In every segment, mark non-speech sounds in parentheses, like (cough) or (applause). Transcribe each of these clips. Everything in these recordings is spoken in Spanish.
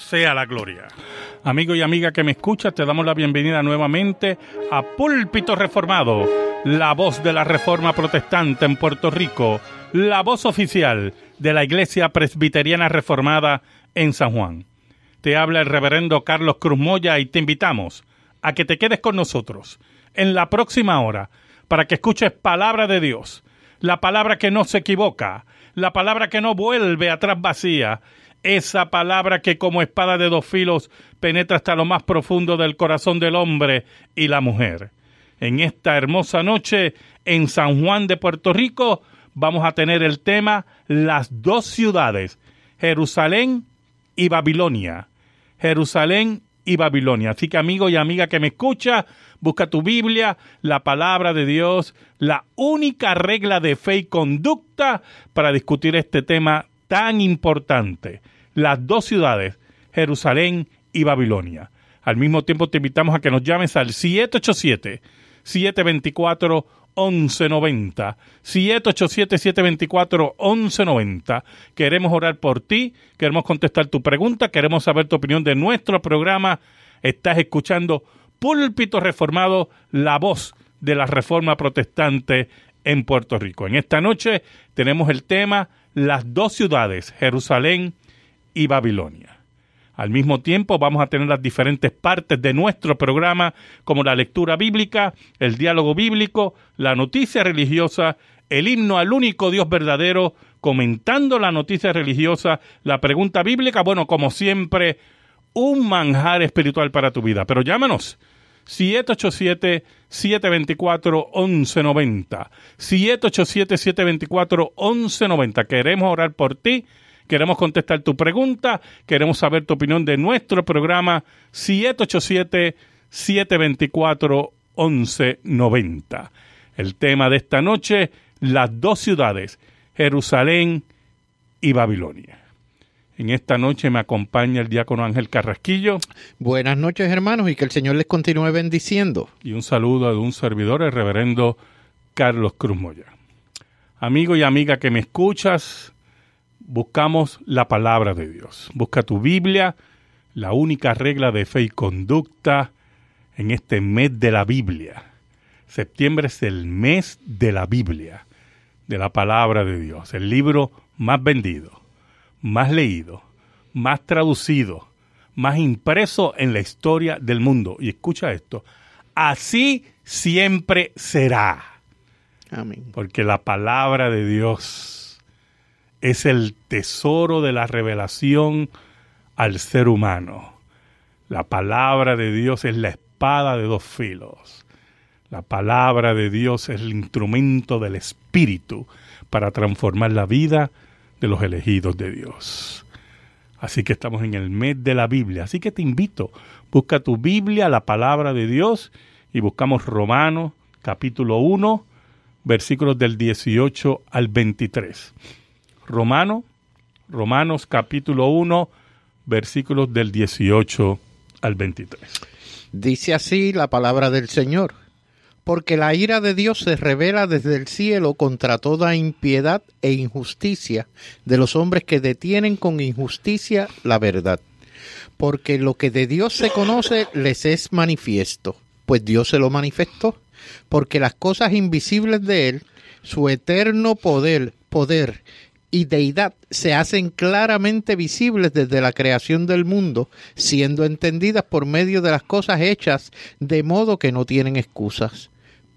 sea la gloria. Amigo y amiga que me escucha, te damos la bienvenida nuevamente a Púlpito Reformado, la voz de la Reforma Protestante en Puerto Rico, la voz oficial de la Iglesia Presbiteriana Reformada en San Juan. Te habla el reverendo Carlos Cruz Moya y te invitamos a que te quedes con nosotros en la próxima hora para que escuches palabra de Dios, la palabra que no se equivoca, la palabra que no vuelve atrás vacía, esa palabra que como espada de dos filos penetra hasta lo más profundo del corazón del hombre y la mujer. En esta hermosa noche en San Juan de Puerto Rico vamos a tener el tema las dos ciudades, Jerusalén y Babilonia. Jerusalén y Babilonia. Así que amigo y amiga que me escucha, busca tu Biblia, la palabra de Dios, la única regla de fe y conducta para discutir este tema tan importante. Las dos ciudades, Jerusalén y Babilonia. Al mismo tiempo te invitamos a que nos llames al 787 724 1190. 787-724-1190. Queremos orar por ti, queremos contestar tu pregunta, queremos saber tu opinión de nuestro programa. Estás escuchando Púlpito Reformado, la voz de la Reforma Protestante en Puerto Rico. En esta noche tenemos el tema Las dos ciudades, Jerusalén y Babilonia. Al mismo tiempo vamos a tener las diferentes partes de nuestro programa, como la lectura bíblica, el diálogo bíblico, la noticia religiosa, el himno al único Dios verdadero, comentando la noticia religiosa, la pregunta bíblica, bueno, como siempre, un manjar espiritual para tu vida. Pero llámanos. 787-724-1190. 787-724-1190. Queremos orar por ti Queremos contestar tu pregunta, queremos saber tu opinión de nuestro programa 787-724-1190. El tema de esta noche, las dos ciudades, Jerusalén y Babilonia. En esta noche me acompaña el diácono Ángel Carrasquillo. Buenas noches, hermanos, y que el Señor les continúe bendiciendo. Y un saludo de un servidor, el reverendo Carlos Cruz Moya. Amigo y amiga que me escuchas, buscamos la palabra de Dios. Busca tu Biblia, la única regla de fe y conducta en este mes de la Biblia. Septiembre es el mes de la Biblia, de la palabra de Dios, el libro más vendido, más leído, más traducido, más impreso en la historia del mundo. Y escucha esto, así siempre será. Amén. Porque la palabra de Dios es el tesoro de la revelación al ser humano. La palabra de Dios es la espada de dos filos. La palabra de Dios es el instrumento del Espíritu para transformar la vida de los elegidos de Dios. Así que estamos en el mes de la Biblia. Así que te invito, busca tu Biblia, la palabra de Dios, y buscamos Romanos capítulo 1, versículos del 18 al 23. Romano, Romanos capítulo 1, versículos del 18 al 23. Dice así la palabra del Señor. Porque la ira de Dios se revela desde el cielo contra toda impiedad e injusticia de los hombres que detienen con injusticia la verdad. Porque lo que de Dios se conoce les es manifiesto, pues Dios se lo manifestó. Porque las cosas invisibles de Él, su eterno poder, poder y deidad se hacen claramente visibles desde la creación del mundo, siendo entendidas por medio de las cosas hechas, de modo que no tienen excusas.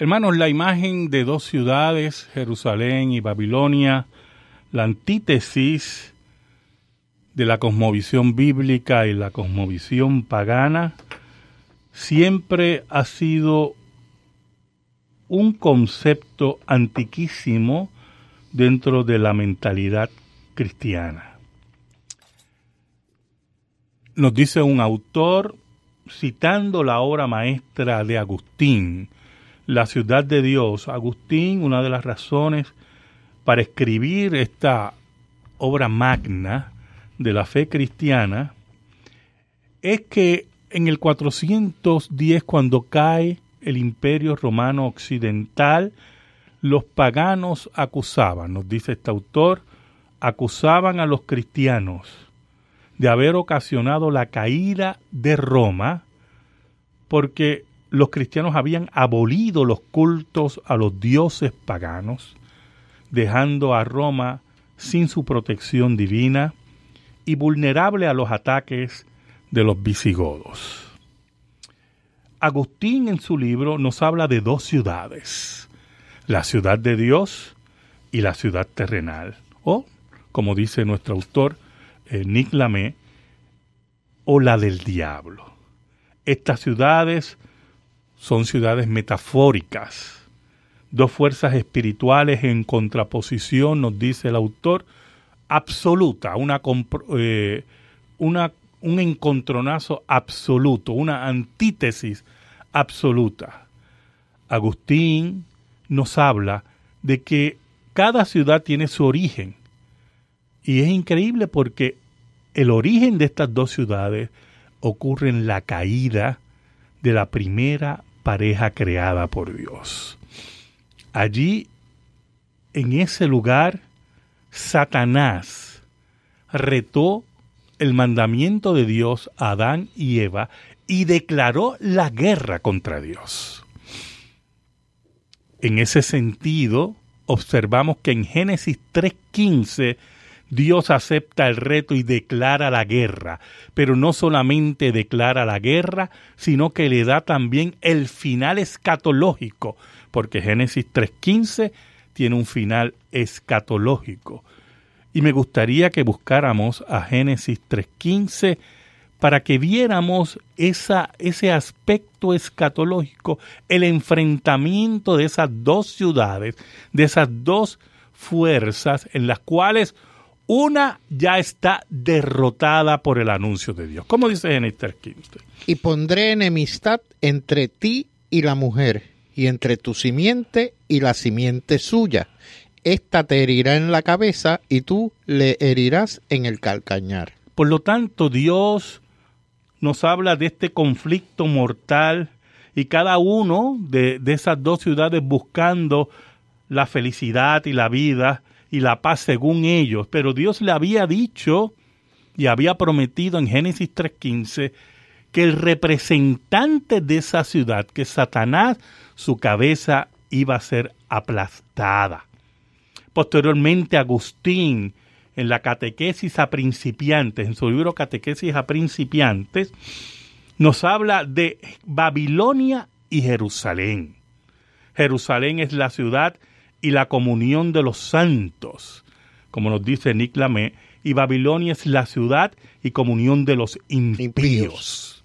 Hermanos, la imagen de dos ciudades, Jerusalén y Babilonia, la antítesis de la cosmovisión bíblica y la cosmovisión pagana, siempre ha sido un concepto antiquísimo dentro de la mentalidad cristiana. Nos dice un autor, citando la obra maestra de Agustín, La ciudad de Dios, Agustín, una de las razones para escribir esta obra magna de la fe cristiana, es que en el 410, cuando cae el imperio romano occidental, los paganos acusaban, nos dice este autor, acusaban a los cristianos de haber ocasionado la caída de Roma porque los cristianos habían abolido los cultos a los dioses paganos, dejando a Roma sin su protección divina y vulnerable a los ataques de los visigodos. Agustín en su libro nos habla de dos ciudades, la ciudad de Dios y la ciudad terrenal, o, como dice nuestro autor eh, Nick Lamé, o la del diablo. Estas ciudades son ciudades metafóricas, dos fuerzas espirituales en contraposición, nos dice el autor, absoluta, una, eh, una un encontronazo absoluto, una antítesis absoluta. Agustín nos habla de que cada ciudad tiene su origen. Y es increíble porque el origen de estas dos ciudades ocurre en la caída de la primera pareja creada por Dios. Allí, en ese lugar, Satanás retó el mandamiento de Dios a Adán y Eva y declaró la guerra contra Dios. En ese sentido, observamos que en Génesis 3.15 Dios acepta el reto y declara la guerra, pero no solamente declara la guerra, sino que le da también el final escatológico, porque Génesis 3.15 tiene un final escatológico. Y me gustaría que buscáramos a Génesis 3.15 para que viéramos esa, ese aspecto escatológico, el enfrentamiento de esas dos ciudades, de esas dos fuerzas en las cuales una ya está derrotada por el anuncio de Dios. ¿Cómo dice Génesis 3.15? Y pondré enemistad entre ti y la mujer, y entre tu simiente y la simiente suya ésta te herirá en la cabeza y tú le herirás en el calcañar. Por lo tanto, Dios nos habla de este conflicto mortal y cada uno de, de esas dos ciudades buscando la felicidad y la vida y la paz según ellos. Pero Dios le había dicho y había prometido en Génesis 3.15 que el representante de esa ciudad, que Satanás, su cabeza iba a ser aplastada. Posteriormente, Agustín, en la Catequesis a Principiantes, en su libro Catequesis a Principiantes, nos habla de Babilonia y Jerusalén. Jerusalén es la ciudad y la comunión de los santos, como nos dice Nick Lamé, y Babilonia es la ciudad y comunión de los impíos.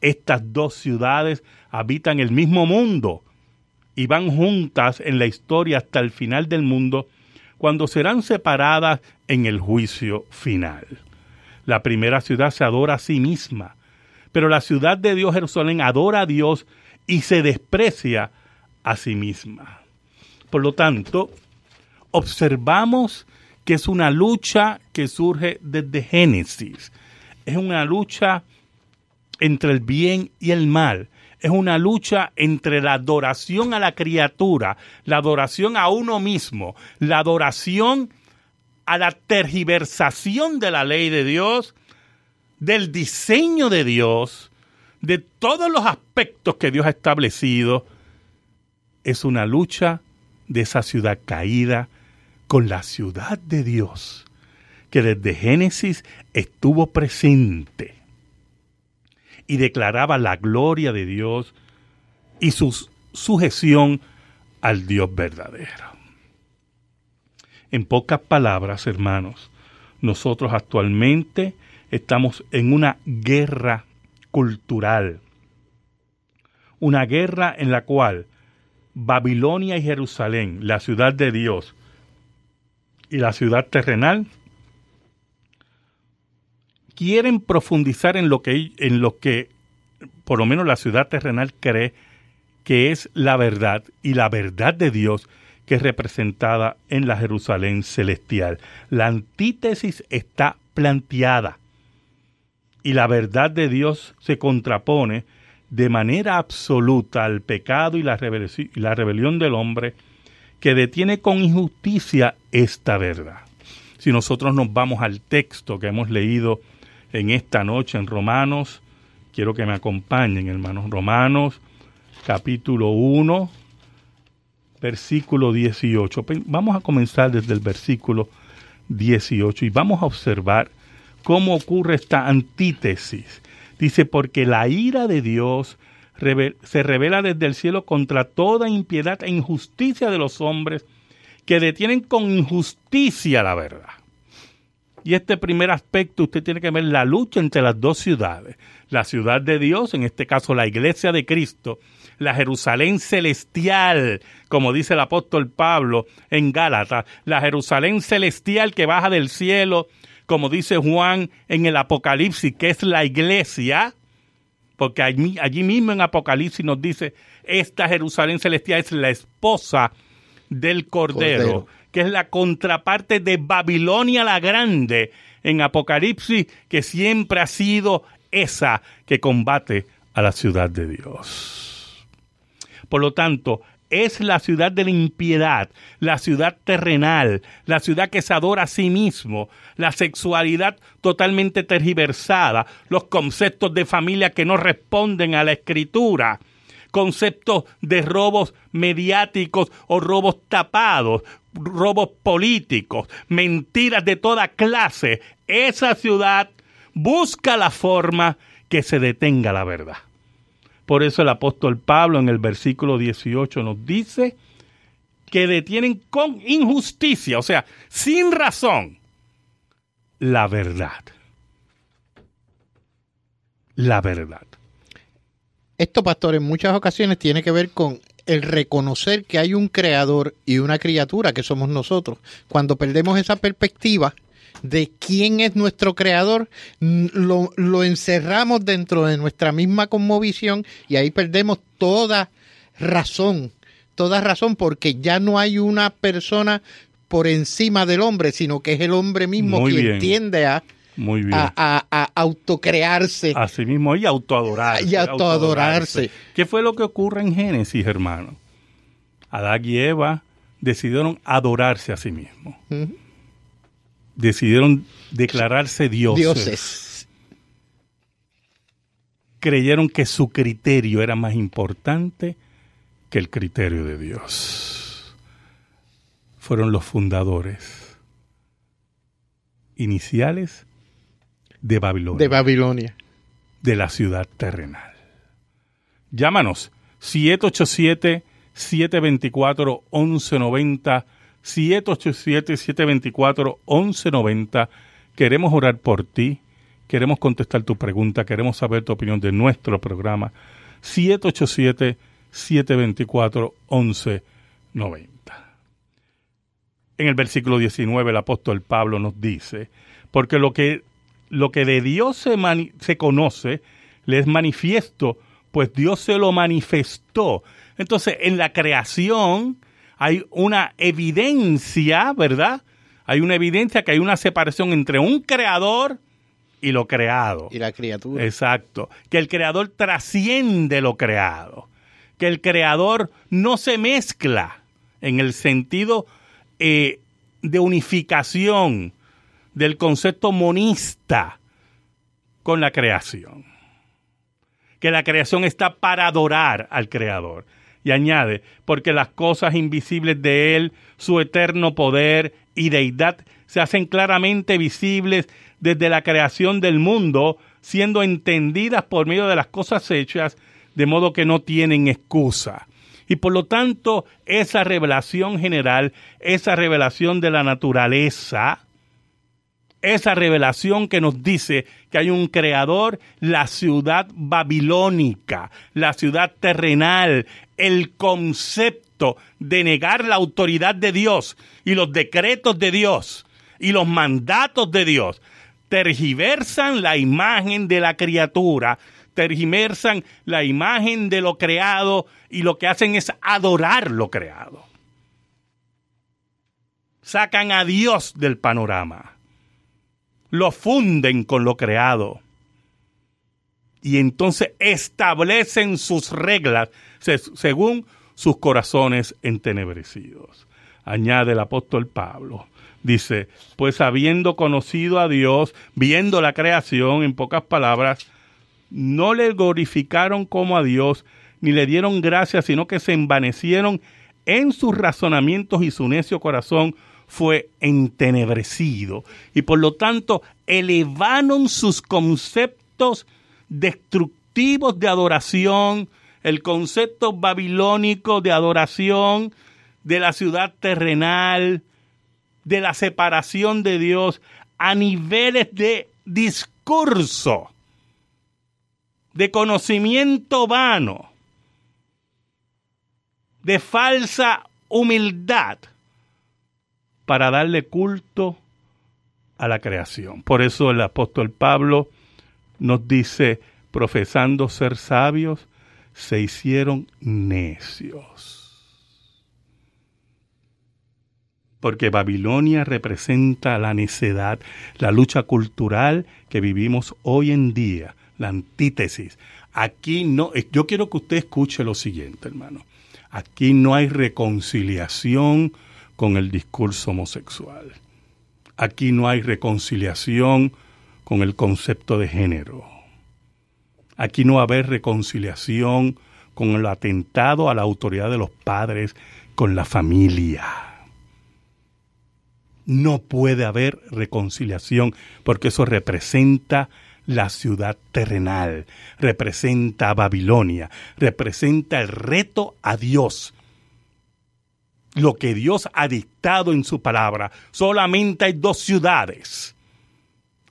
Estas dos ciudades habitan el mismo mundo y van juntas en la historia hasta el final del mundo cuando serán separadas en el juicio final. La primera ciudad se adora a sí misma, pero la ciudad de Dios, Jerusalén, adora a Dios y se desprecia a sí misma. Por lo tanto, observamos que es una lucha que surge desde Génesis. Es una lucha entre el bien y el mal es una lucha entre la adoración a la criatura, la adoración a uno mismo, la adoración a la tergiversación de la ley de Dios, del diseño de Dios, de todos los aspectos que Dios ha establecido. Es una lucha de esa ciudad caída con la ciudad de Dios, que desde Génesis estuvo presente y declaraba la gloria de Dios y sus sujeción al Dios verdadero. En pocas palabras, hermanos, nosotros actualmente estamos en una guerra cultural, una guerra en la cual Babilonia y Jerusalén, la ciudad de Dios y la ciudad terrenal, quieren profundizar en lo que, en lo que por lo menos la ciudad terrenal cree que es la verdad y la verdad de Dios que es representada en la Jerusalén celestial. La antítesis está planteada y la verdad de Dios se contrapone de manera absoluta al pecado y la, y la rebelión del hombre que detiene con injusticia esta verdad. Si nosotros nos vamos al texto que hemos leído en esta noche en Romanos, quiero que me acompañen, hermanos, Romanos capítulo 1, versículo 18. Vamos a comenzar desde el versículo 18 y vamos a observar cómo ocurre esta antítesis. Dice, porque la ira de Dios se revela desde el cielo contra toda impiedad e injusticia de los hombres que detienen con injusticia la verdad. Y este primer aspecto usted tiene que ver la lucha entre las dos ciudades. La ciudad de Dios, en este caso la iglesia de Cristo, la Jerusalén celestial, como dice el apóstol Pablo en Gálatas, la Jerusalén celestial que baja del cielo, como dice Juan en el Apocalipsis, que es la iglesia, porque allí, allí mismo en Apocalipsis nos dice, esta Jerusalén celestial es la esposa del Cordero, que es la contraparte de Babilonia la Grande en Apocalipsis, que siempre ha sido esa que combate a la ciudad de Dios. Por lo tanto, es la ciudad de la impiedad, la ciudad terrenal, la ciudad que se adora a sí mismo, la sexualidad totalmente tergiversada, los conceptos de familia que no responden a la escritura, conceptos de robos mediáticos o robos tapados, robos políticos, mentiras de toda clase. Esa ciudad busca la forma que se detenga la verdad. Por eso el apóstol Pablo en el versículo 18 nos dice que detienen con injusticia, o sea, sin razón, la verdad. La verdad. Esto, pastor, en muchas ocasiones tiene que ver con el reconocer que hay un creador y una criatura que somos nosotros. Cuando perdemos esa perspectiva, de quién es nuestro creador, lo, lo encerramos dentro de nuestra misma conmovisión y ahí perdemos toda razón, toda razón, porque ya no hay una persona por encima del hombre, sino que es el hombre mismo quien tiende a, A, a, autocrearse. A sí mismo y autoadorarse. Y autoadorarse. ¿Qué fue lo que ocurre en Génesis, hermano? Adán y Eva decidieron adorarse a sí mismos decidieron declararse dioses. Creyeron que su criterio era más importante que el criterio de Dios. Fueron los fundadores iniciales de Babilonia. De Babilonia. De la ciudad terrenal. Llámanos 787 724 1190 787-724-1190. Queremos orar por ti, queremos contestar tu pregunta, queremos saber tu opinión de nuestro programa. 787-724-1190. En el versículo 19 el apóstol Pablo nos dice, porque lo que, lo que de Dios se, se conoce le es manifiesto, pues Dios se lo manifestó. Entonces, en la creación, hay una evidencia, ¿verdad? Hay una evidencia que hay una separación entre un creador y lo creado. Y la criatura. Exacto. Que el creador trasciende lo creado. Que el creador no se mezcla en el sentido eh, de unificación del concepto monista con la creación. Que la creación está para adorar al creador. Y añade, porque las cosas invisibles de Él, su eterno poder y deidad, se hacen claramente visibles desde la creación del mundo, siendo entendidas por medio de las cosas hechas, de modo que no tienen excusa. Y por lo tanto, esa revelación general, esa revelación de la naturaleza, esa revelación que nos dice que hay un creador, la ciudad babilónica, la ciudad terrenal, el concepto de negar la autoridad de Dios y los decretos de Dios y los mandatos de Dios, tergiversan la imagen de la criatura, tergiversan la imagen de lo creado y lo que hacen es adorar lo creado. Sacan a Dios del panorama lo funden con lo creado. Y entonces establecen sus reglas según sus corazones entenebrecidos. Añade el apóstol Pablo. Dice, pues habiendo conocido a Dios, viendo la creación, en pocas palabras, no le glorificaron como a Dios, ni le dieron gracias, sino que se envanecieron en sus razonamientos y su necio corazón fue entenebrecido y por lo tanto elevaron sus conceptos destructivos de adoración, el concepto babilónico de adoración de la ciudad terrenal, de la separación de Dios a niveles de discurso, de conocimiento vano, de falsa humildad para darle culto a la creación. Por eso el apóstol Pablo nos dice, profesando ser sabios, se hicieron necios. Porque Babilonia representa la necedad, la lucha cultural que vivimos hoy en día, la antítesis. Aquí no, yo quiero que usted escuche lo siguiente, hermano. Aquí no hay reconciliación con el discurso homosexual. Aquí no hay reconciliación con el concepto de género. Aquí no va a haber reconciliación con el atentado a la autoridad de los padres, con la familia. No puede haber reconciliación porque eso representa la ciudad terrenal, representa a Babilonia, representa el reto a Dios lo que Dios ha dictado en su palabra. Solamente hay dos ciudades,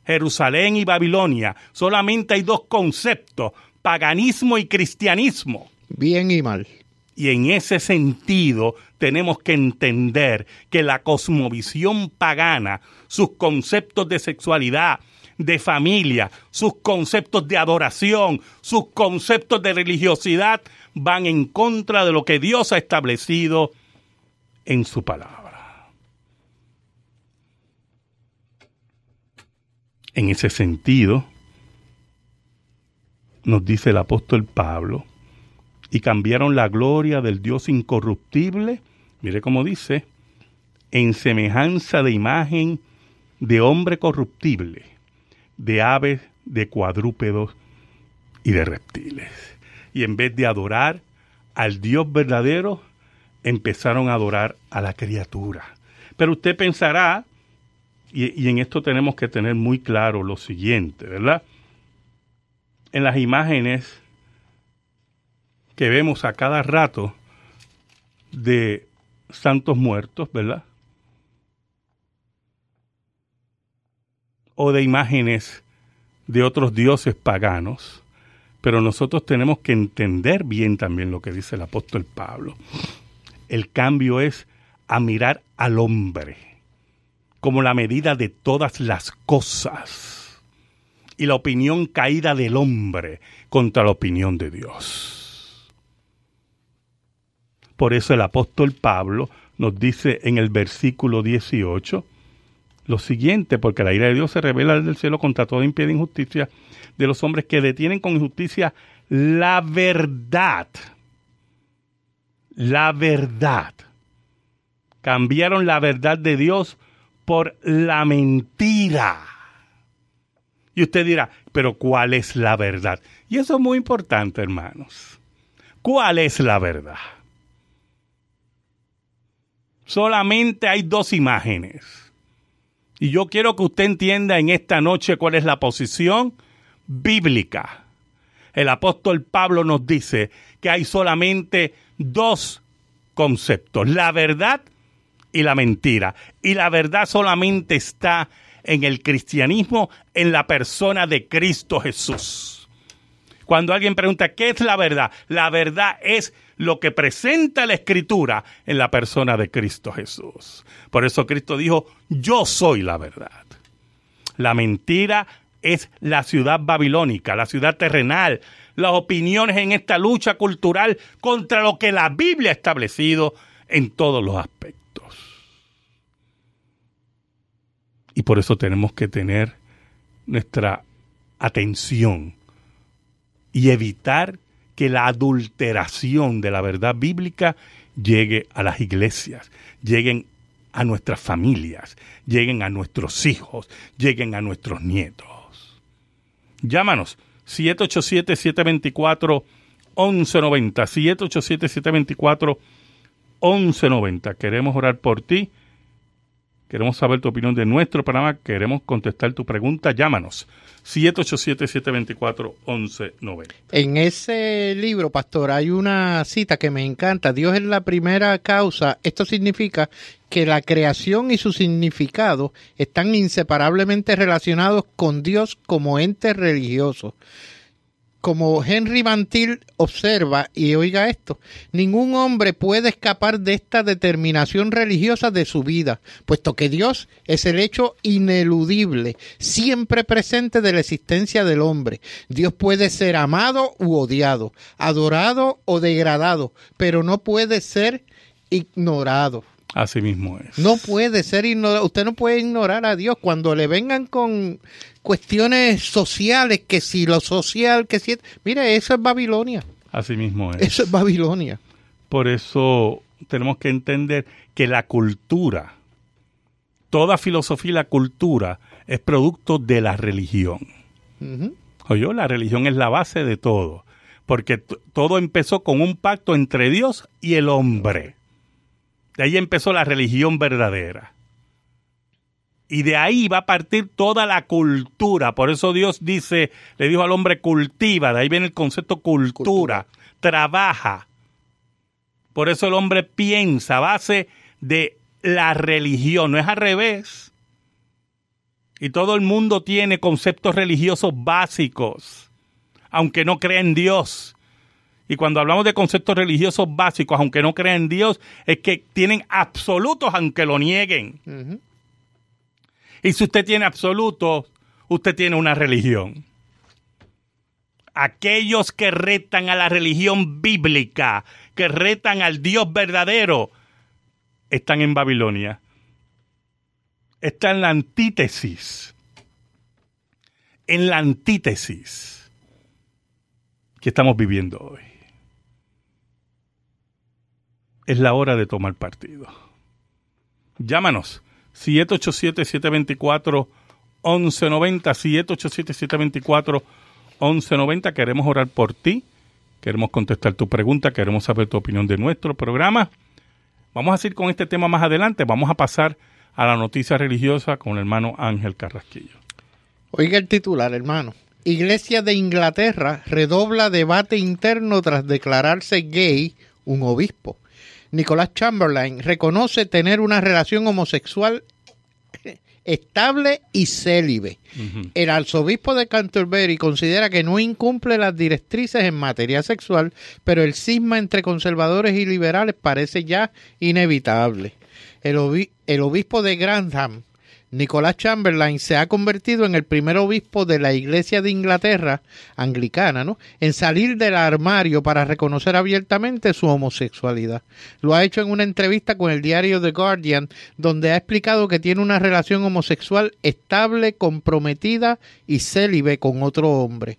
Jerusalén y Babilonia. Solamente hay dos conceptos, paganismo y cristianismo. Bien y mal. Y en ese sentido tenemos que entender que la cosmovisión pagana, sus conceptos de sexualidad, de familia, sus conceptos de adoración, sus conceptos de religiosidad, van en contra de lo que Dios ha establecido en su palabra. En ese sentido, nos dice el apóstol Pablo, y cambiaron la gloria del Dios incorruptible, mire cómo dice, en semejanza de imagen de hombre corruptible, de aves, de cuadrúpedos y de reptiles. Y en vez de adorar al Dios verdadero, empezaron a adorar a la criatura. Pero usted pensará, y, en esto tenemos que tener muy claro lo siguiente, ¿verdad? En las imágenes que vemos a cada rato de santos muertos, ¿verdad? O de imágenes de otros dioses paganos, pero nosotros tenemos que entender bien también lo que dice el apóstol Pablo. El cambio es a mirar al hombre como la medida de todas las cosas y la opinión caída del hombre contra la opinión de Dios. Por eso el apóstol Pablo nos dice en el versículo 18 lo siguiente, porque la ira de Dios se revela desde el cielo contra toda impiedad e injusticia de los hombres que detienen con injusticia la verdad la verdad. Cambiaron la verdad de Dios por la mentira. Y usted dirá, pero ¿cuál es la verdad? Y eso es muy importante, hermanos. ¿Cuál es la verdad? Solamente hay dos imágenes. Y yo quiero que usted entienda en esta noche cuál es la posición bíblica. El apóstol Pablo nos dice que hay solamente dos conceptos, la verdad y la mentira. Y la verdad solamente está en el cristianismo, en la persona de Cristo Jesús. Cuando alguien pregunta, ¿qué es la verdad? La verdad es lo que presenta la escritura en la persona de Cristo Jesús. Por eso Cristo dijo, yo soy la verdad. La mentira es la ciudad babilónica, la ciudad terrenal, las opiniones en esta lucha cultural contra lo que la Biblia ha establecido en todos los aspectos. Y por eso tenemos que tener nuestra atención y evitar que la adulteración de la verdad bíblica llegue a las iglesias, lleguen a nuestras familias, lleguen a nuestros hijos, lleguen a nuestros nietos. Llámanos 787-724-1190, 787-724-1190. Queremos orar por ti Queremos saber tu opinión de nuestro programa. Queremos contestar tu pregunta. Llámanos. 787-724-1190. En ese libro, pastor, hay una cita que me encanta. Dios es la primera causa. Esto significa que la creación y su significado están inseparablemente relacionados con Dios como ente religioso como Henry Bantil observa, y oiga esto, ningún hombre puede escapar de esta determinación religiosa de su vida, puesto que Dios es el hecho ineludible, siempre presente de la existencia del hombre. Dios puede ser amado u odiado, adorado o degradado, pero no puede ser ignorado. Así mismo es. No puede ser ignorado. Usted no puede ignorar a Dios cuando le vengan con cuestiones sociales, que si lo social, que si... Mire, eso es Babilonia. Así mismo es. Eso es Babilonia. Por eso tenemos que entender que la cultura, toda filosofía y la cultura es producto de la religión. Oye, la religión es la base de todo, porque todo empezó con un pacto entre Dios y el hombre. De ahí empezó la religión verdadera. Y de ahí va a partir toda la cultura. Por eso Dios dice, le dijo al hombre cultiva, de ahí viene el concepto cultura, trabaja. Por eso el hombre piensa a base de la religión, no es al revés. Y todo el mundo tiene conceptos religiosos básicos, aunque no crea en Dios. Y cuando hablamos de conceptos religiosos básicos, aunque no crean en Dios, es que tienen absolutos aunque lo nieguen. Y si usted tiene absoluto, usted tiene una religión. Aquellos que retan a la religión bíblica, que retan al Dios verdadero, están en Babilonia. Está en la antítesis. En la antítesis que estamos viviendo hoy. Es la hora de tomar partido. Llámanos 787-724-1190, 787-724-1190. Queremos orar por ti, queremos contestar tu pregunta, queremos saber tu opinión de nuestro programa. Vamos a seguir con este tema más adelante. Vamos a pasar a la noticia religiosa con el hermano Ángel Carrasquillo. Oiga el titular, hermano. Iglesia de Inglaterra redobla debate interno tras declararse gay un obispo. Nicolás Chamberlain reconoce tener una relación homosexual estable y célibe. El arzobispo de Canterbury considera que no incumple las directrices en materia sexual, pero el cisma entre conservadores y liberales parece ya inevitable. El, el obispo de Grantham Nicolás Chamberlain se ha convertido en el primer obispo de la Iglesia de Inglaterra, anglicana, ¿no? en salir del armario para reconocer abiertamente su homosexualidad. Lo ha hecho en una entrevista con el diario The Guardian, donde ha explicado que tiene una relación homosexual estable, comprometida y célibe con otro hombre.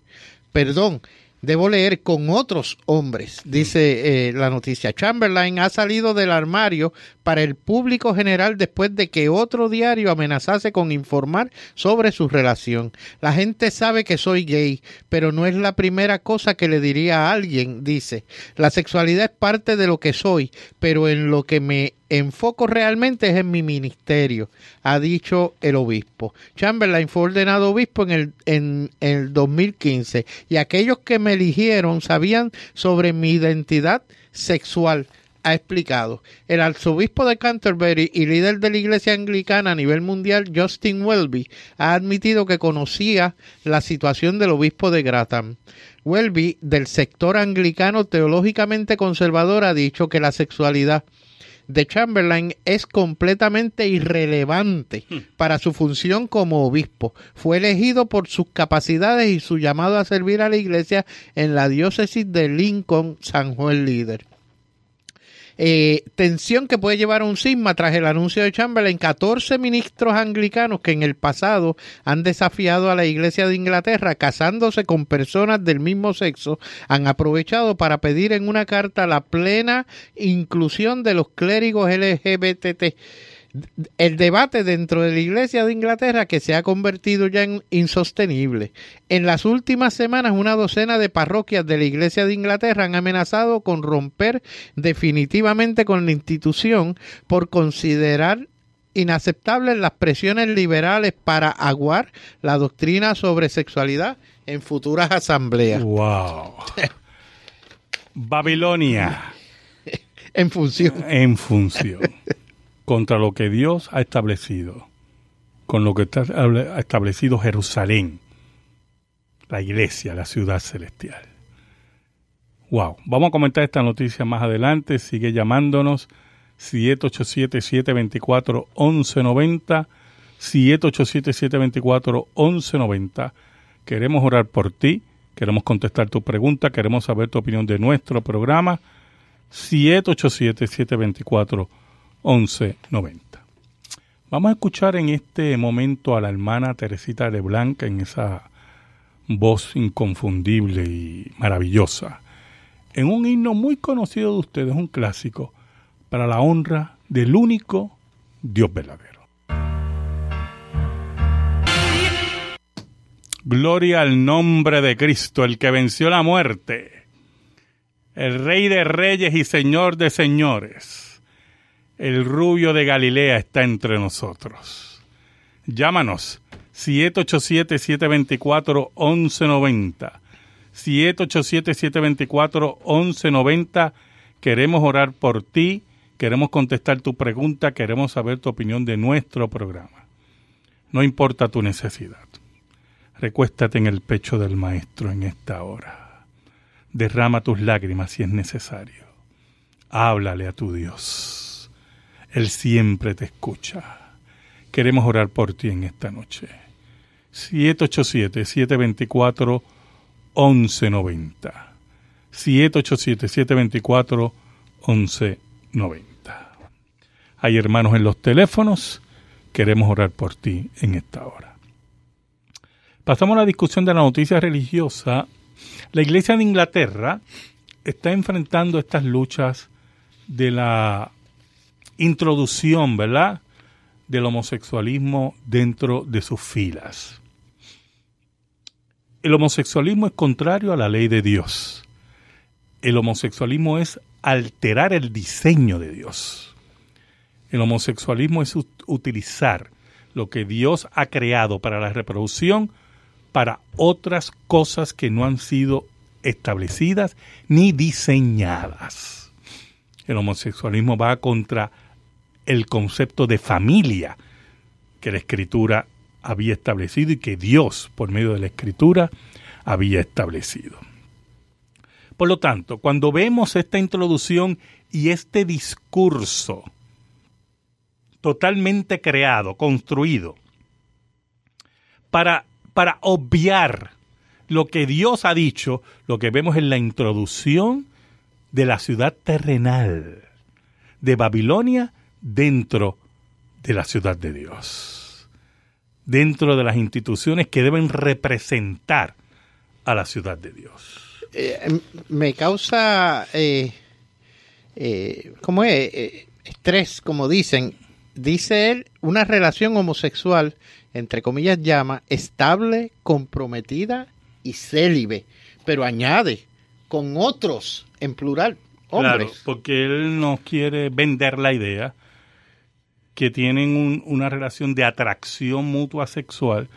Perdón, debo leer con otros hombres, dice eh, la noticia. Chamberlain ha salido del armario para el público general después de que otro diario amenazase con informar sobre su relación. La gente sabe que soy gay, pero no es la primera cosa que le diría a alguien, dice. La sexualidad es parte de lo que soy, pero en lo que me enfoco realmente es en mi ministerio, ha dicho el obispo. Chamberlain fue ordenado obispo en el, en, el 2015 y aquellos que me eligieron sabían sobre mi identidad sexual ha explicado. El arzobispo de Canterbury y líder de la iglesia anglicana a nivel mundial, Justin Welby, ha admitido que conocía la situación del obispo de Gratham. Welby, del sector anglicano teológicamente conservador, ha dicho que la sexualidad de Chamberlain es completamente irrelevante hmm. para su función como obispo. Fue elegido por sus capacidades y su llamado a servir a la iglesia en la diócesis de Lincoln, San Juan Líder. Eh, tensión que puede llevar a un cisma tras el anuncio de Chamberlain. 14 ministros anglicanos que en el pasado han desafiado a la Iglesia de Inglaterra casándose con personas del mismo sexo han aprovechado para pedir en una carta la plena inclusión de los clérigos LGBT el debate dentro de la Iglesia de Inglaterra que se ha convertido ya en insostenible. En las últimas semanas, una docena de parroquias de la Iglesia de Inglaterra han amenazado con romper definitivamente con la institución por considerar inaceptables las presiones liberales para aguar la doctrina sobre sexualidad en futuras asambleas. ¡Wow! (laughs) Babilonia. en función. En función contra lo que Dios ha establecido, con lo que está ha establecido Jerusalén, la iglesia, la ciudad celestial. Wow, vamos a comentar esta noticia más adelante, sigue llamándonos 787-724-1190, 787-724-1190. Queremos orar por ti, queremos contestar tu pregunta, queremos saber tu opinión de nuestro programa, 787-724-1190. 1190. Vamos a escuchar en este momento a la hermana Teresita de Blanca en esa voz inconfundible y maravillosa, en un himno muy conocido de ustedes, un clásico, para la honra del único Dios verdadero. Gloria al nombre de Cristo, el que venció la muerte, el Rey de Reyes y Señor de Señores el rubio de Galilea está entre nosotros. Llámanos 787-724-1190. 787-724-1190. Queremos orar por ti, queremos contestar tu pregunta, queremos saber tu opinión de nuestro programa. No importa tu necesidad. Recuéstate en el pecho del Maestro en esta hora. Derrama tus lágrimas si es necesario. Háblale a tu Dios. Él siempre te escucha. Queremos orar por ti en esta noche. 787-724-1190. 787-724-1190. Hay hermanos en los teléfonos. Queremos orar por ti en esta hora. Pasamos a la discusión de la noticia religiosa. La Iglesia de Inglaterra está enfrentando estas luchas de la introducción, ¿verdad?, del homosexualismo dentro de sus filas. El homosexualismo es contrario a la ley de Dios. El homosexualismo es alterar el diseño de Dios. El homosexualismo es utilizar lo que Dios ha creado para la reproducción para otras cosas que no han sido establecidas ni diseñadas. El homosexualismo va contra el concepto de familia que la escritura había establecido y que Dios, por medio de la escritura, había establecido. Por lo tanto, cuando vemos esta introducción y este discurso totalmente creado, construido, para, para obviar lo que Dios ha dicho, lo que vemos en la introducción de la ciudad terrenal de Babilonia dentro de la ciudad de Dios, dentro de las instituciones que deben representar a la ciudad de Dios. Eh, em, me causa, eh, eh ¿cómo es? Eh, estrés, como dicen. Dice él, una relación homosexual, entre comillas, llama estable, comprometida y célibe, pero añade con otros en plural. Hombres. Claro, porque él no quiere vender la idea que tienen una relación de atracción mutua sexual,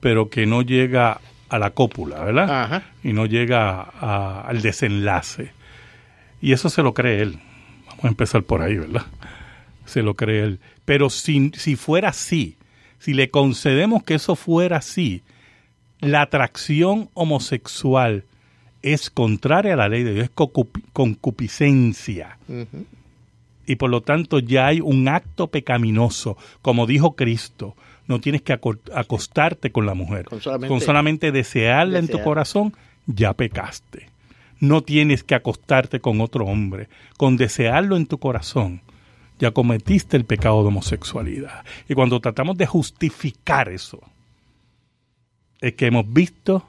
pero que no llega a la cópula, ¿verdad? Y no llega al desenlace. Y eso se lo cree él. Vamos a empezar por ahí, ¿verdad? Se lo cree él. Pero si, si fuera así, si le concedemos que eso fuera así, la atracción homosexual es contraria a la ley de Dios, es concupiscencia y por lo tanto ya hay un acto pecaminoso. Como dijo Cristo, no tienes que acostarte con la mujer. Con solamente, desearla en tu corazón, ya pecaste. No tienes que acostarte con otro hombre. Con desearlo en tu corazón, ya cometiste el pecado de homosexualidad. Y cuando tratamos de justificar eso, es que hemos visto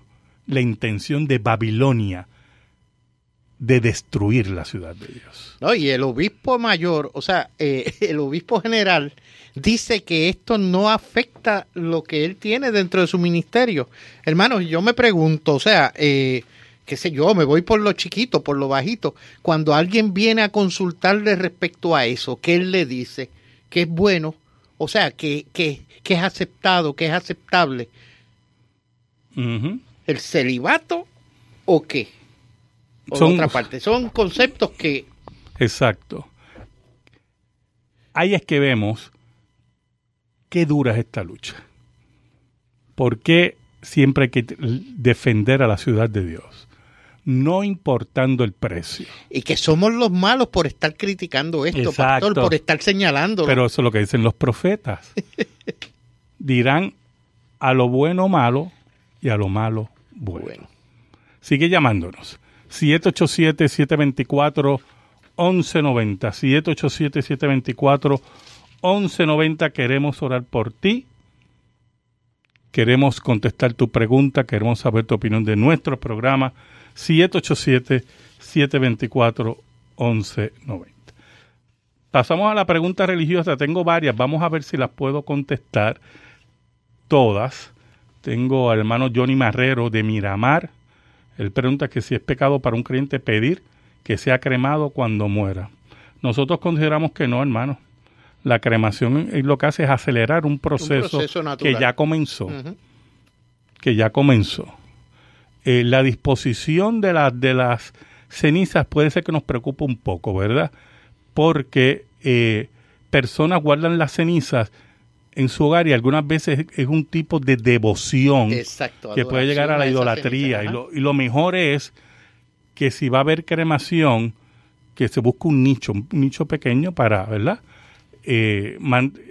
la intención de Babilonia de destruir la ciudad de Dios. No, y el obispo mayor, o sea, eh, (laughs) el obispo general dice que esto no afecta lo que él tiene dentro de su ministerio. Hermanos, yo me pregunto, o sea, eh, qué sé yo, me voy por lo chiquito, por lo bajito. Cuando alguien viene a consultarle respecto a eso, ¿qué él le dice? Que es bueno, o sea, que, que, que es aceptado, que es aceptable. ¿El celibato o qué? Son, otra parte. Son conceptos que... Exacto. Ahí es que vemos qué dura es esta lucha. ¿Por qué siempre hay que defender a la ciudad de Dios? No importando el precio. Y que somos los malos por estar criticando esto, pastor, por estar señalando. Pero eso es lo que dicen los profetas. (laughs) Dirán a lo bueno malo y a lo malo bueno. bueno. Sigue llamándonos. 787-724-1190. 787-724-1190. Queremos orar por ti. Queremos contestar tu pregunta. Queremos saber tu opinión de nuestro programa. 787-724-1190. Pasamos a la pregunta religiosa. Tengo varias. Vamos a ver si las puedo contestar todas. Tengo al hermano Johnny Marrero de Miramar él pregunta que si es pecado para un creyente pedir que sea cremado cuando muera. Nosotros consideramos que no, hermano. La cremación lo que hace es acelerar un proceso, que ya comenzó. Que ya comenzó. Eh, la disposición de, de las cenizas puede ser que nos preocupe un poco, ¿verdad? Porque eh, personas guardan las cenizas en su hogar y algunas veces es un tipo de devoción que puede llegar a la idolatría. y, lo, y lo mejor es que si va a haber cremación, que se busque un nicho, un nicho pequeño para, ¿verdad? Eh,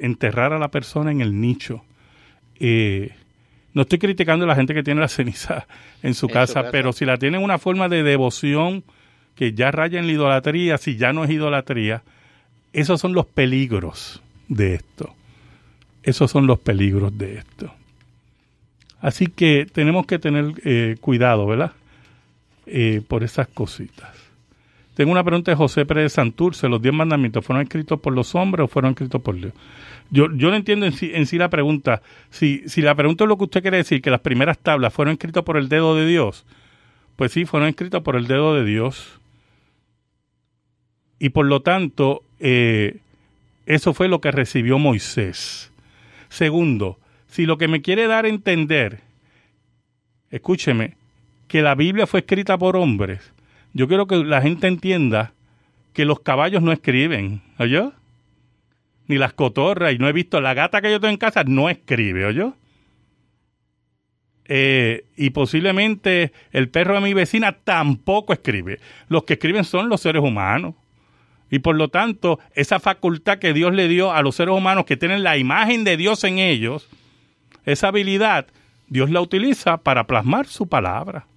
enterrar a la persona en el nicho. Eh, no estoy criticando a la gente que tiene la (laughs) ceniza en su, casa, pero si la tienen una forma de devoción que ya raya en la idolatría, si ya no es idolatría, esos son los peligros de esto. Esos son los peligros de esto. Así que tenemos que tener eh, cuidado, ¿verdad? Eh, por esas cositas. Tengo una pregunta de José Pérez Santurce. ¿Los diez mandamientos fueron escritos por los hombres o fueron escritos por Dios? Yo, yo no entiendo en sí, en la pregunta. Si, si la pregunta es lo que usted quiere decir, que las primeras tablas fueron escritas por el dedo de Dios, pues sí, fueron escritas por el dedo de Dios. Y por lo tanto, eh, eso fue lo que recibió Moisés. Segundo, si lo que me quiere dar a entender, escúcheme, que la Biblia fue escrita por hombres, yo quiero que la gente entienda que los caballos no escriben, ¿oyó? Ni las cotorras, y no he visto, la gata que yo tengo en casa no escribe, ¿oyó? Eh, y posiblemente el perro de mi vecina tampoco escribe. Los que escriben son los seres humanos. Y por lo tanto, esa facultad que Dios le dio a los seres humanos que tienen la imagen de Dios en ellos, esa habilidad, Dios la utiliza para plasmar su palabra.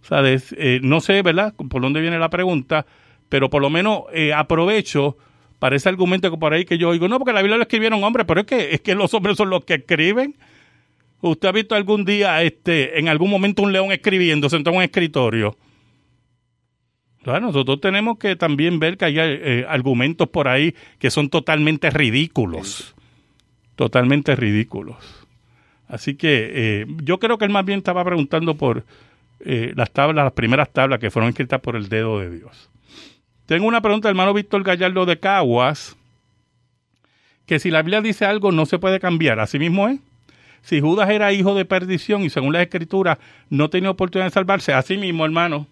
Sea, eh, no sé, ¿verdad?, por dónde viene la pregunta, pero por lo menos eh, aprovecho para ese argumento que por ahí que yo oigo, no, porque la Biblia lo escribieron hombres, pero es que, es que los hombres son los que escriben. ¿Usted ha visto algún día, este, en algún momento un león escribiendo, en un escritorio? Nosotros tenemos que también ver que hay eh, argumentos por ahí que son totalmente ridículos. Totalmente ridículos. Así que eh, yo creo que él más bien estaba preguntando por eh, las tablas, las primeras tablas que fueron escritas por el dedo de Dios. Tengo una pregunta del hermano Víctor Gallardo de Caguas. que si la Biblia dice algo no se puede cambiar, así mismo es. Si Judas era hijo de perdición y según las escrituras no tenía oportunidad de salvarse, así mismo, hermano.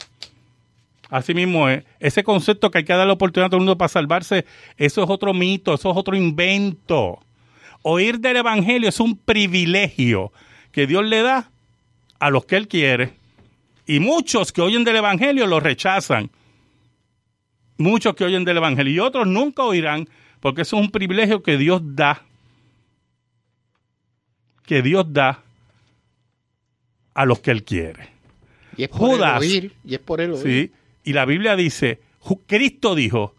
Así mismo es. Ese concepto que hay que dar la oportunidad a todo el mundo para salvarse, eso es otro mito, eso es otro invento. Oír del Evangelio es un privilegio que Dios le da a los que Él quiere. Y muchos que oyen del Evangelio lo rechazan. Muchos que oyen del Evangelio y otros nunca oirán porque eso es un privilegio que Dios da. Que Dios da a los que Él quiere. Y es por Judas, el oír, y es por el oír. Sí, y la Biblia dice, Cristo dijo,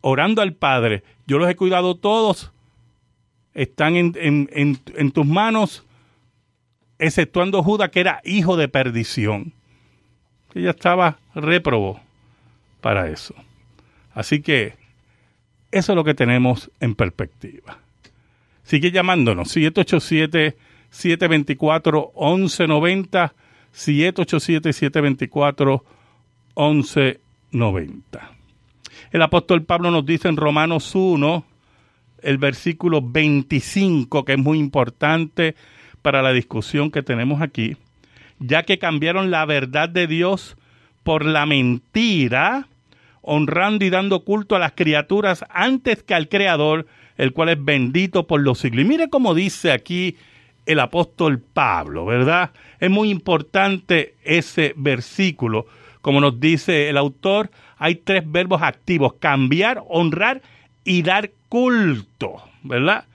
orando al Padre, yo los he cuidado todos, están en, en- en- en tus manos, exceptuando Judas, que era hijo de perdición. Ella estaba réprobo para eso. Así que eso es lo que tenemos en perspectiva. Sigue llamándonos, 787-724-1190, 787-724-1190. El apóstol Pablo nos dice en Romanos 1, el versículo 25, que es muy importante para la discusión que tenemos aquí, ya que cambiaron la verdad de Dios por la mentira, honrando y dando culto a las criaturas antes que al Creador, el cual es bendito por los siglos. Y mire cómo dice aquí el apóstol Pablo, ¿verdad? Es muy importante ese versículo. Como nos dice el autor, hay tres verbos activos, cambiar, honrar y dar culto, ¿verdad?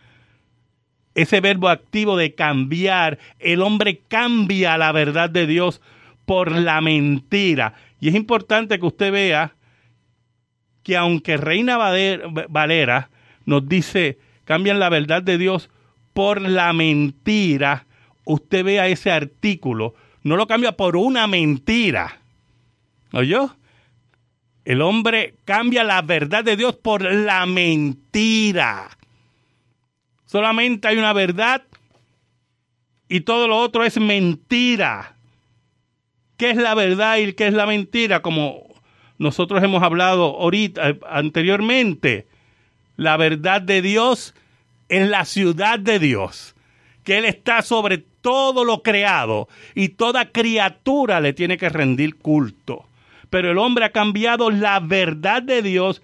Ese verbo activo de cambiar, el hombre cambia la verdad de Dios por la mentira. Y es importante que usted vea que aunque Reina Valera nos dice, cambian la verdad de Dios por la mentira, usted vea ese artículo, no lo cambia por una mentira. ¿Oyó? El hombre cambia la verdad de Dios por la mentira. Solamente hay una verdad y todo lo otro es mentira. ¿Qué es la verdad y qué es la mentira? Como nosotros hemos hablado ahorita, eh, anteriormente, la verdad de Dios es la ciudad de Dios, que Él está sobre todo lo creado y toda criatura le tiene que rendir culto. Pero el hombre ha cambiado la verdad de Dios,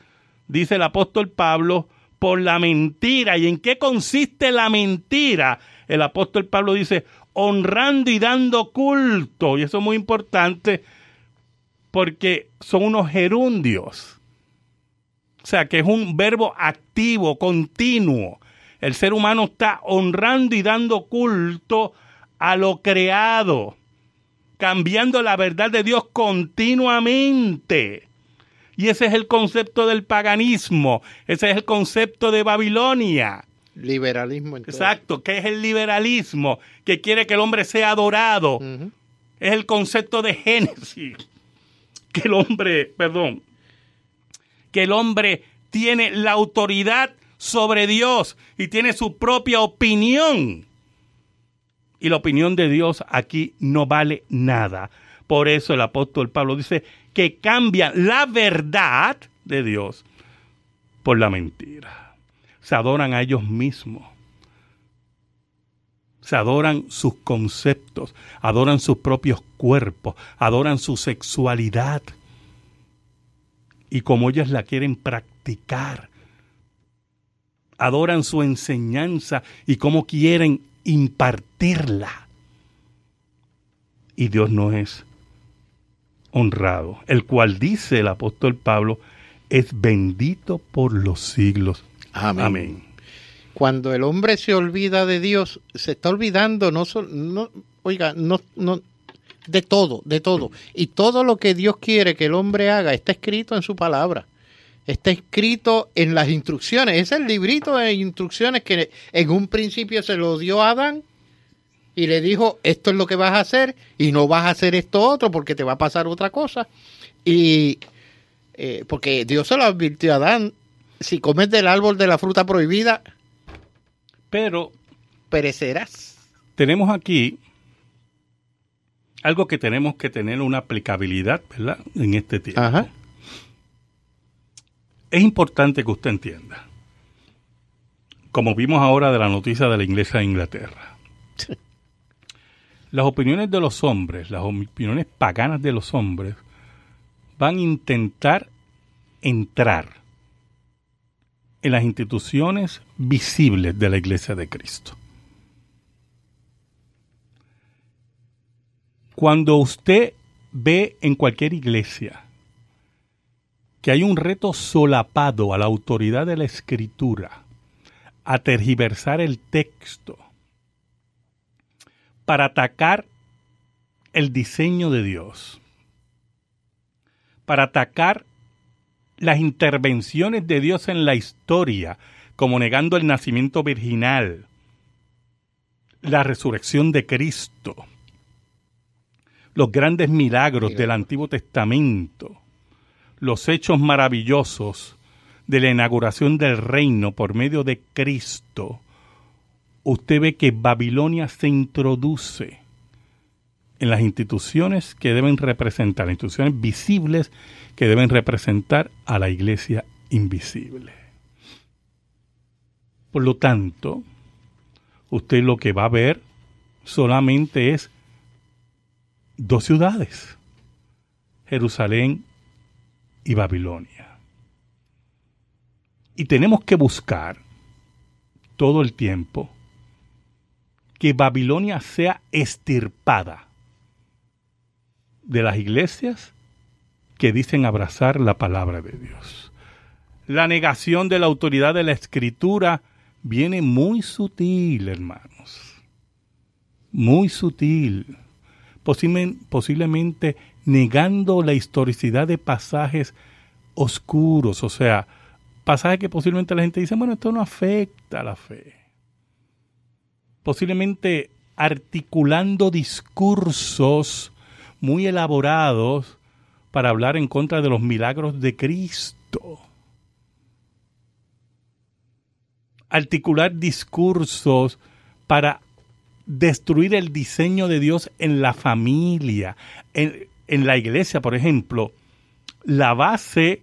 dice el apóstol Pablo, por la mentira. ¿Y en qué consiste la mentira? El apóstol Pablo dice, honrando y dando culto. Y eso es muy importante porque son unos gerundios. O sea, que es un verbo activo, continuo. El ser humano está honrando y dando culto a lo creado, cambiando la verdad de Dios continuamente. Y ese es el concepto del paganismo, ese es el concepto de Babilonia. Liberalismo. Exacto, que es el liberalismo, que quiere que el hombre sea adorado. Es el concepto de Génesis. Que el hombre, perdón, que el hombre tiene la autoridad sobre Dios y tiene su propia opinión. Y la opinión de Dios aquí no vale nada. Por eso el apóstol Pablo dice que cambian la verdad de Dios por la mentira. Se adoran a ellos mismos. Se adoran sus conceptos, adoran sus propios cuerpos, adoran su sexualidad. Y como ellas la quieren practicar, adoran su enseñanza y cómo quieren impartirla. Y Dios no es honrado, el cual dice el apóstol Pablo, es bendito por los siglos. Amén. Amén. Cuando el hombre se olvida de Dios, se está olvidando, no, no oiga, no, no, de todo, de todo. Y todo lo que Dios quiere que el hombre haga está escrito en su palabra. Está escrito en las instrucciones. Es el librito de instrucciones que en un principio se lo dio a Adán y le dijo, esto es lo que vas a hacer y no vas a hacer esto otro porque te va a pasar otra cosa. Y eh, porque Dios se lo advirtió a Adán, si comes del árbol de la fruta prohibida, Pero perecerás. tenemos aquí algo que tenemos que tener una aplicabilidad, ¿verdad? En este tiempo. Ajá. Es importante que usted entienda como vimos ahora de la noticia de la Iglesia de Inglaterra. Las opiniones de los hombres, las opiniones paganas de los hombres, van a intentar entrar en las instituciones visibles de la Iglesia de Cristo. Cuando usted ve en cualquier iglesia que hay un reto solapado a la autoridad de la escritura, a tergiversar el texto, para atacar el diseño de Dios, para atacar las intervenciones de Dios en la historia, como negando el nacimiento virginal, la resurrección de Cristo, los grandes milagros del Antiguo Testamento, los hechos maravillosos de la inauguración del reino por medio de Cristo, usted ve que Babilonia se introduce en las instituciones que deben representar, instituciones visibles que deben representar a la iglesia invisible. Por lo tanto, usted lo que va a ver solamente es dos ciudades, Jerusalén y Babilonia. Y tenemos que buscar todo el tiempo que Babilonia sea estirpada de las iglesias que dicen abrazar la palabra de Dios. La negación de la autoridad de la escritura viene muy sutil, hermanos. Muy sutil posiblemente negando la historicidad de pasajes oscuros, o sea, pasajes que posiblemente la gente dice, bueno, esto no afecta a la fe. Posiblemente articulando discursos muy elaborados para hablar en contra de los milagros de Cristo. Articular discursos para destruir el diseño de Dios en la familia, en, la iglesia, por ejemplo. La base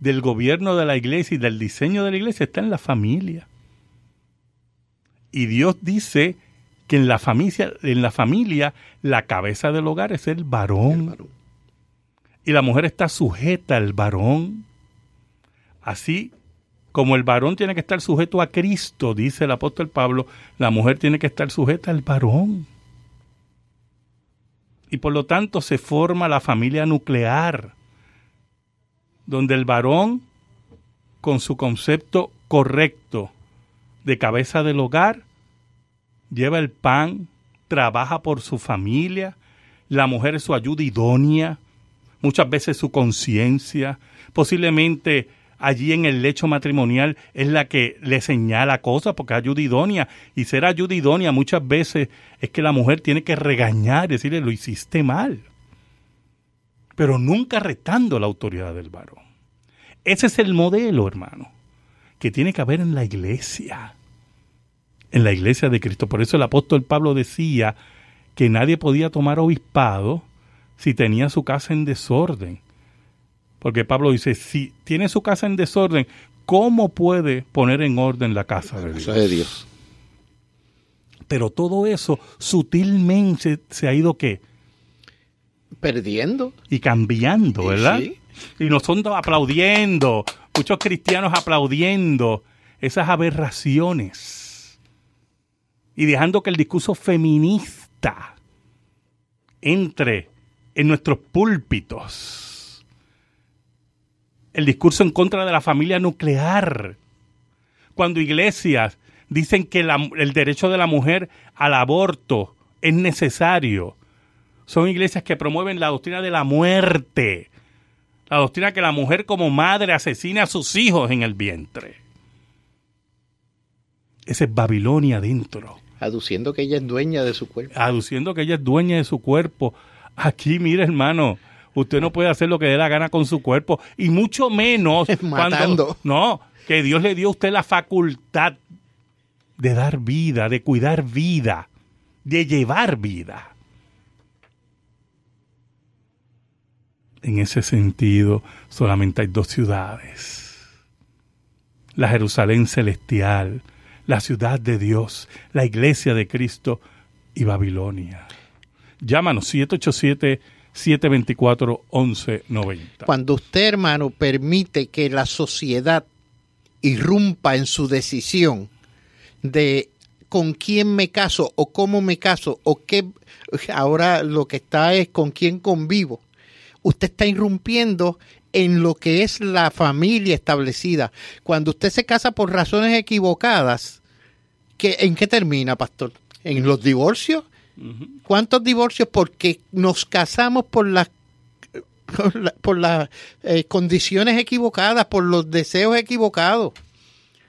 del gobierno de la iglesia y del diseño de la iglesia está en la familia. Y Dios dice que en la familia, en la familia, la cabeza del hogar es el varón. Y la mujer está sujeta al varón. Así como el varón tiene que estar sujeto a Cristo, dice el apóstol Pablo, la mujer tiene que estar sujeta al varón. Y por lo tanto se forma la familia nuclear, donde el varón, con su concepto correcto de cabeza del hogar, lleva el pan, trabaja por su familia, la mujer es su ayuda idónea, muchas veces su conciencia, posiblemente allí en el lecho matrimonial es la que le señala cosas porque ayuda idónea. Y ser ayuda idónea muchas veces es que la mujer tiene que regañar, decirle lo hiciste mal. Pero nunca retando la autoridad del varón. Ese es el modelo, hermano, que tiene que haber en la iglesia. En la iglesia de Cristo. Por eso el apóstol Pablo decía que nadie podía tomar obispado si tenía su casa en desorden porque Pablo dice, si tiene su casa en desorden, ¿cómo puede poner en orden la casa de Dios? De Dios. Pero todo eso sutilmente se ha ido qué? Perdiendo. Y cambiando, ¿verdad? Sí. y nosotros aplaudiendo, muchos cristianos aplaudiendo esas aberraciones. Y dejando que el discurso feminista entre en nuestros púlpitos el discurso en contra de la familia nuclear. Cuando iglesias dicen que el derecho de la mujer al aborto es necesario. Son iglesias que promueven la doctrina de la muerte. La doctrina que la mujer como madre asesina a sus hijos en el vientre. Esa es Babilonia adentro. Aduciendo que ella es dueña de su cuerpo. Aduciendo que ella es dueña de su cuerpo. Aquí, mire, hermano, Usted no puede hacer lo que dé la gana con su cuerpo y mucho menos (laughs) cuando no, que Dios le dio a usted la facultad de dar vida, de cuidar vida, de llevar vida. En ese sentido, solamente hay dos ciudades. La Jerusalén celestial, la ciudad de Dios, la iglesia de Cristo y Babilonia. Llámanos 787-724-1190. Cuando usted, hermano, permite que la sociedad irrumpa en su decisión de con quién me caso o cómo me caso o qué, ahora lo que está es con quién convivo, usted está irrumpiendo en lo que es la familia establecida. Cuando usted se casa por razones equivocadas, ¿qué, ¿en qué termina, pastor? ¿En los divorcios? ¿Cuántos divorcios? Porque nos casamos por las por, las eh, condiciones equivocadas, por los deseos equivocados.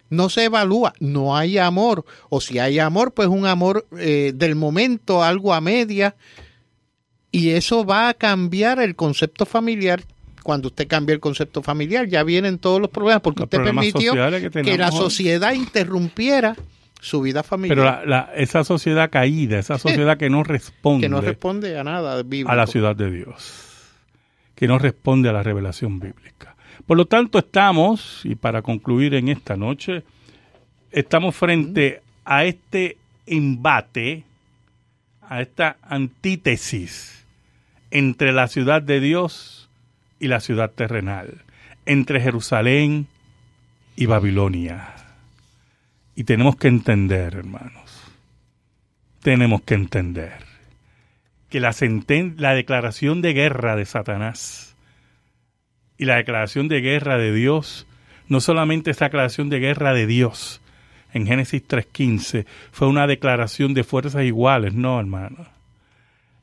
No se evalúa, no hay amor. O si hay amor, pues un amor eh, del momento, algo a media. Y eso va a cambiar el concepto familiar. Cuando usted cambia el concepto familiar, ya vienen todos los problemas, porque usted permitió que, la sociedad interrumpiera su vida familiar. Pero esa sociedad caída, esa sociedad que no responde. que no responde a nada A la ciudad de Dios. Que no responde a la revelación bíblica. Por lo tanto, estamos, y para concluir en esta noche, estamos frente a este embate, a esta antítesis entre la ciudad de Dios y la ciudad terrenal, entre Jerusalén y Babilonia. Y tenemos que entender, hermanos, tenemos que entender que la, la declaración de guerra de Satanás y la declaración de guerra de Dios, no solamente esta declaración de guerra de Dios en Génesis 3.15 fue una declaración de fuerzas iguales, no, hermano.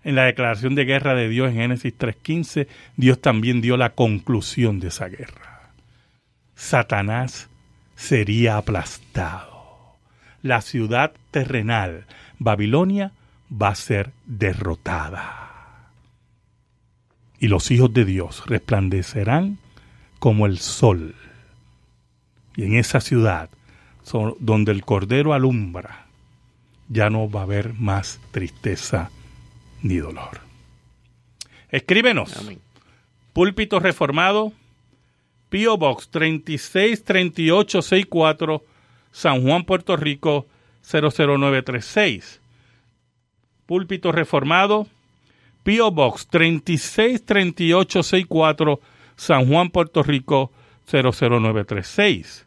En la declaración de guerra de Dios en Génesis 3.15, Dios también dio la conclusión de esa guerra. Satanás sería aplastado la ciudad terrenal, Babilonia, va a ser derrotada. Y los hijos de Dios resplandecerán como el sol. Y en esa ciudad, donde el Cordero alumbra, ya no va a haber más tristeza ni dolor. Escríbenos. Púlpito Reformado, Pio Box 363864 San Juan, Puerto Rico 00936. Púlpito Reformado, Pio Box 363864, San Juan, Puerto Rico 00936.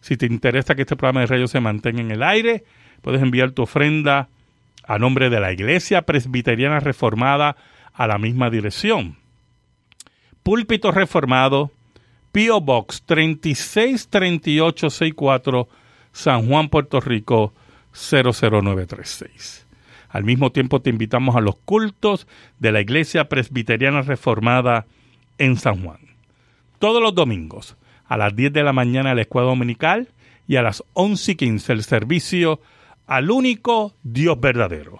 Si te interesa que este programa de radio se mantenga en el aire, puedes enviar tu ofrenda a nombre de la Iglesia Presbiteriana Reformada a la misma dirección. Púlpito Reformado, Pio Box 363864, San Juan, Puerto Rico 00936. Al mismo tiempo te invitamos a los cultos de la Iglesia Presbiteriana Reformada en San Juan. Todos los domingos, a las 10 de la mañana la escuela dominical y a las 11 y 15 el servicio al único Dios verdadero.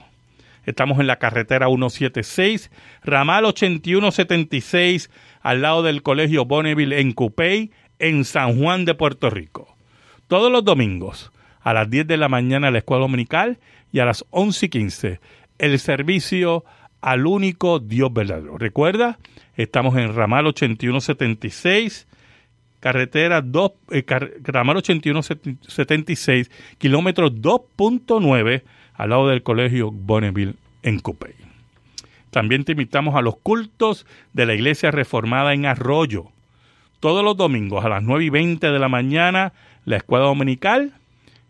Estamos en la carretera 176, ramal 8176, al lado del Colegio Bonneville en Cupey, en San Juan de Puerto Rico todos los domingos a las 10 de la mañana la escuela dominical y a las 11 y 15 el servicio al único Dios verdadero. Recuerda, estamos en Ramal 8176, carretera 2, eh, Ramal 8176, kilómetro 2.9, al lado del colegio Bonneville en Coupey. También te invitamos a los cultos de la Iglesia Reformada en Arroyo. Todos los domingos a las 9 y 20 de la mañana la escuela dominical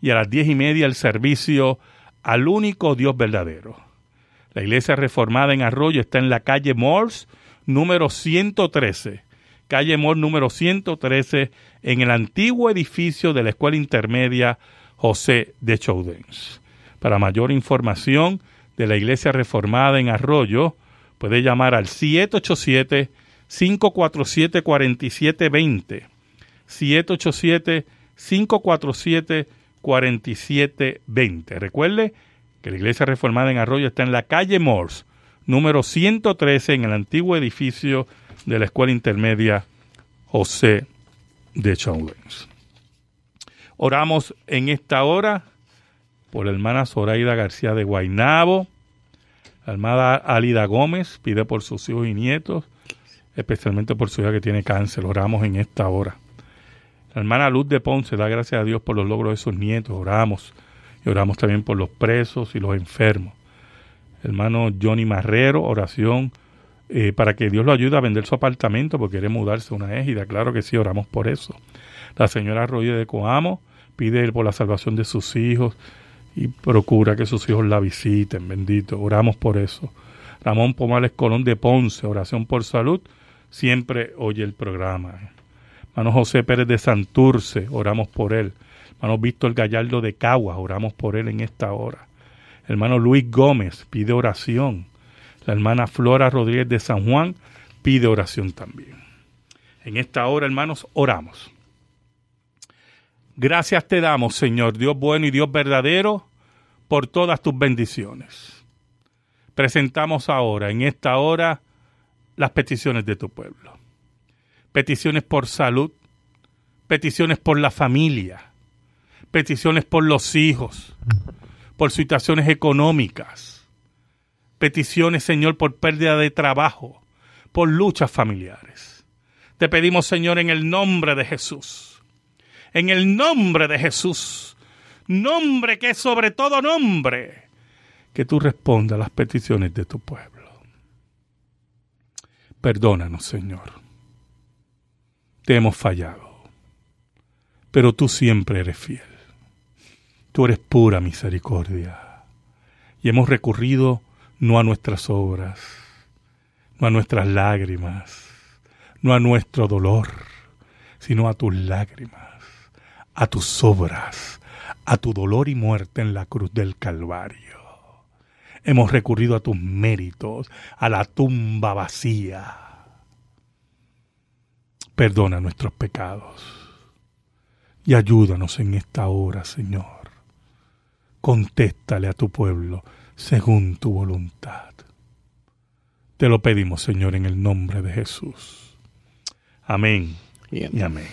y a las diez y media el servicio al único Dios verdadero. La iglesia reformada en Arroyo está en la calle Morse, número 113. Calle Morse, número 113, en el antiguo edificio de la escuela intermedia José de Chaudens. Para mayor información de la iglesia reformada en Arroyo, puede llamar al 787 547 4720 787 547-4720. Recuerde que la Iglesia Reformada en Arroyo está en la calle Morse, número 113, en el antiguo edificio de la Escuela Intermedia José de Chauvens. Oramos en esta hora por la hermana Zoraida García de Guainabo, la hermana Alida Gómez, pide por sus hijos y nietos, especialmente por su hija que tiene cáncer. Oramos en esta hora La hermana Luz de Ponce da gracias a Dios por los logros de sus nietos. Oramos. Y oramos también por los presos y los enfermos. Hermano Johnny Marrero, oración eh, para que Dios lo ayude a vender su apartamento porque quiere mudarse a una égida. Claro que sí, oramos por eso. La señora Roger de Coamo pide por la salvación de sus hijos y procura que sus hijos la visiten, bendito. Oramos por eso. Ramón Pomales Colón de Ponce, oración por salud, siempre oye el programa. Hermano José Pérez de Santurce, oramos por él. Hermano Víctor Gallardo de Caguas, oramos por él en esta hora. Hermano Luis Gómez pide oración. La hermana Flora Rodríguez de San Juan pide oración también. En esta hora, hermanos, oramos. Gracias te damos, Señor, Dios bueno y Dios verdadero, por todas tus bendiciones. Presentamos ahora, en esta hora, las peticiones de tu pueblo. Peticiones por salud, peticiones por la familia, peticiones por los hijos, por situaciones económicas, peticiones, Señor, por pérdida de trabajo, por luchas familiares. Te pedimos, Señor, en el nombre de Jesús, en el nombre de Jesús, nombre que es sobre todo nombre, que tú respondas a las peticiones de tu pueblo. Perdónanos, Señor. Te hemos fallado, pero tú siempre eres fiel. Tú eres pura misericordia. Y hemos recurrido no a nuestras obras, no a nuestras lágrimas, no a nuestro dolor, sino a tus lágrimas, a tus obras, a tu dolor y muerte en la cruz del Calvario. Hemos recurrido a tus méritos, a la tumba vacía. Perdona nuestros pecados y ayúdanos en esta hora, Señor. Contéstale a tu pueblo según tu voluntad. Te lo pedimos, Señor, en el nombre de Jesús. Amén y amén.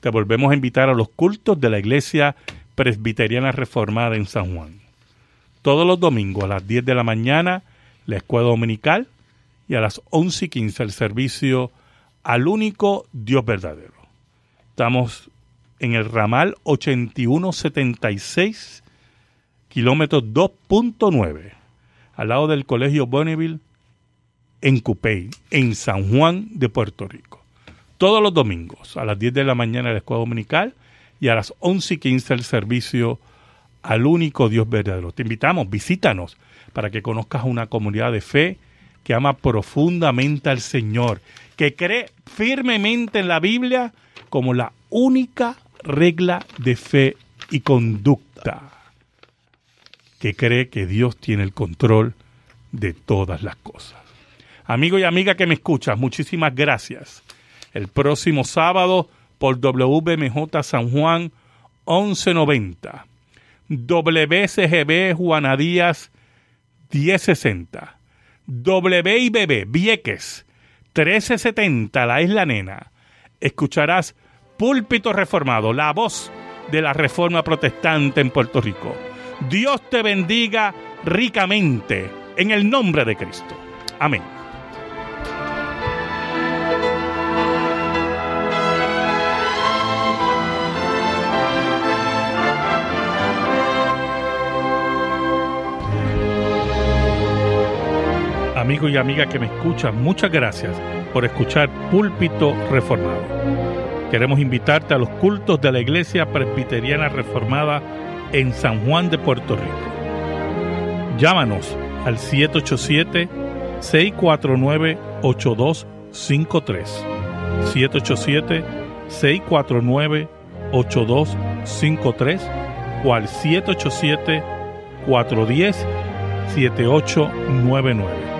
Te volvemos a invitar a los cultos de la Iglesia Presbiteriana Reformada en San Juan todos los domingos a las 10 de la mañana la escuela dominical y a las 11 y 15 el servicio al único Dios verdadero. Estamos en el ramal 8176, kilómetro 2.9, al lado del Colegio Bonneville, en Cupey, en San Juan de Puerto Rico. Todos los domingos a las 10 de la mañana la escuela dominical y a las 11 y 15 el servicio al único Dios verdadero. Te invitamos, visítanos para que conozcas una comunidad de fe que ama profundamente al Señor, que cree firmemente en la Biblia como la única regla de fe y conducta, que cree que Dios tiene el control de todas las cosas. Amigo y amiga que me escuchas, muchísimas gracias. El próximo sábado por WMJ San Juan 1190 WCGB Juana Díaz 1060, WIBB Vieques 1370 La Isla Nena. Escucharás Púlpito Reformado, la voz de la Reforma Protestante en Puerto Rico. Dios te bendiga ricamente en el nombre de Cristo. Amén. Amigo y amiga que me escuchan, muchas gracias por escuchar Púlpito Reformado. Queremos invitarte a los cultos de la Iglesia Presbiteriana Reformada en San Juan de Puerto Rico. Llámanos al 787-649-8253. 787-649-8253 o al 787-410-7899.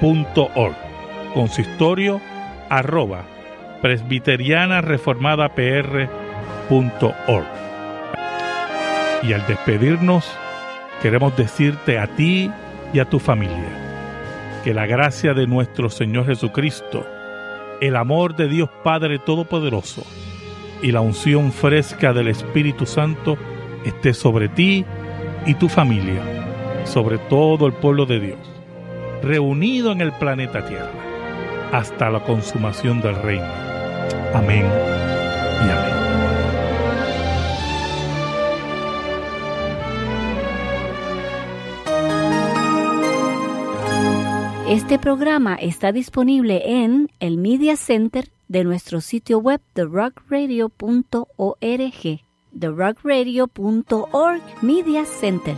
org. Consistorio arroba presbiteriana reformada pr Y al despedirnos, queremos decirte a ti y a tu familia que la gracia de nuestro Señor Jesucristo, el amor de Dios Padre Todopoderoso y la unción fresca del Espíritu Santo esté sobre ti y tu familia, sobre todo el pueblo de Dios, reunido en el planeta Tierra, hasta la consumación del reino. Amén y amén. Este programa está disponible en el Media Center de nuestro sitio web therockradio.org. therockradio.org Media Center.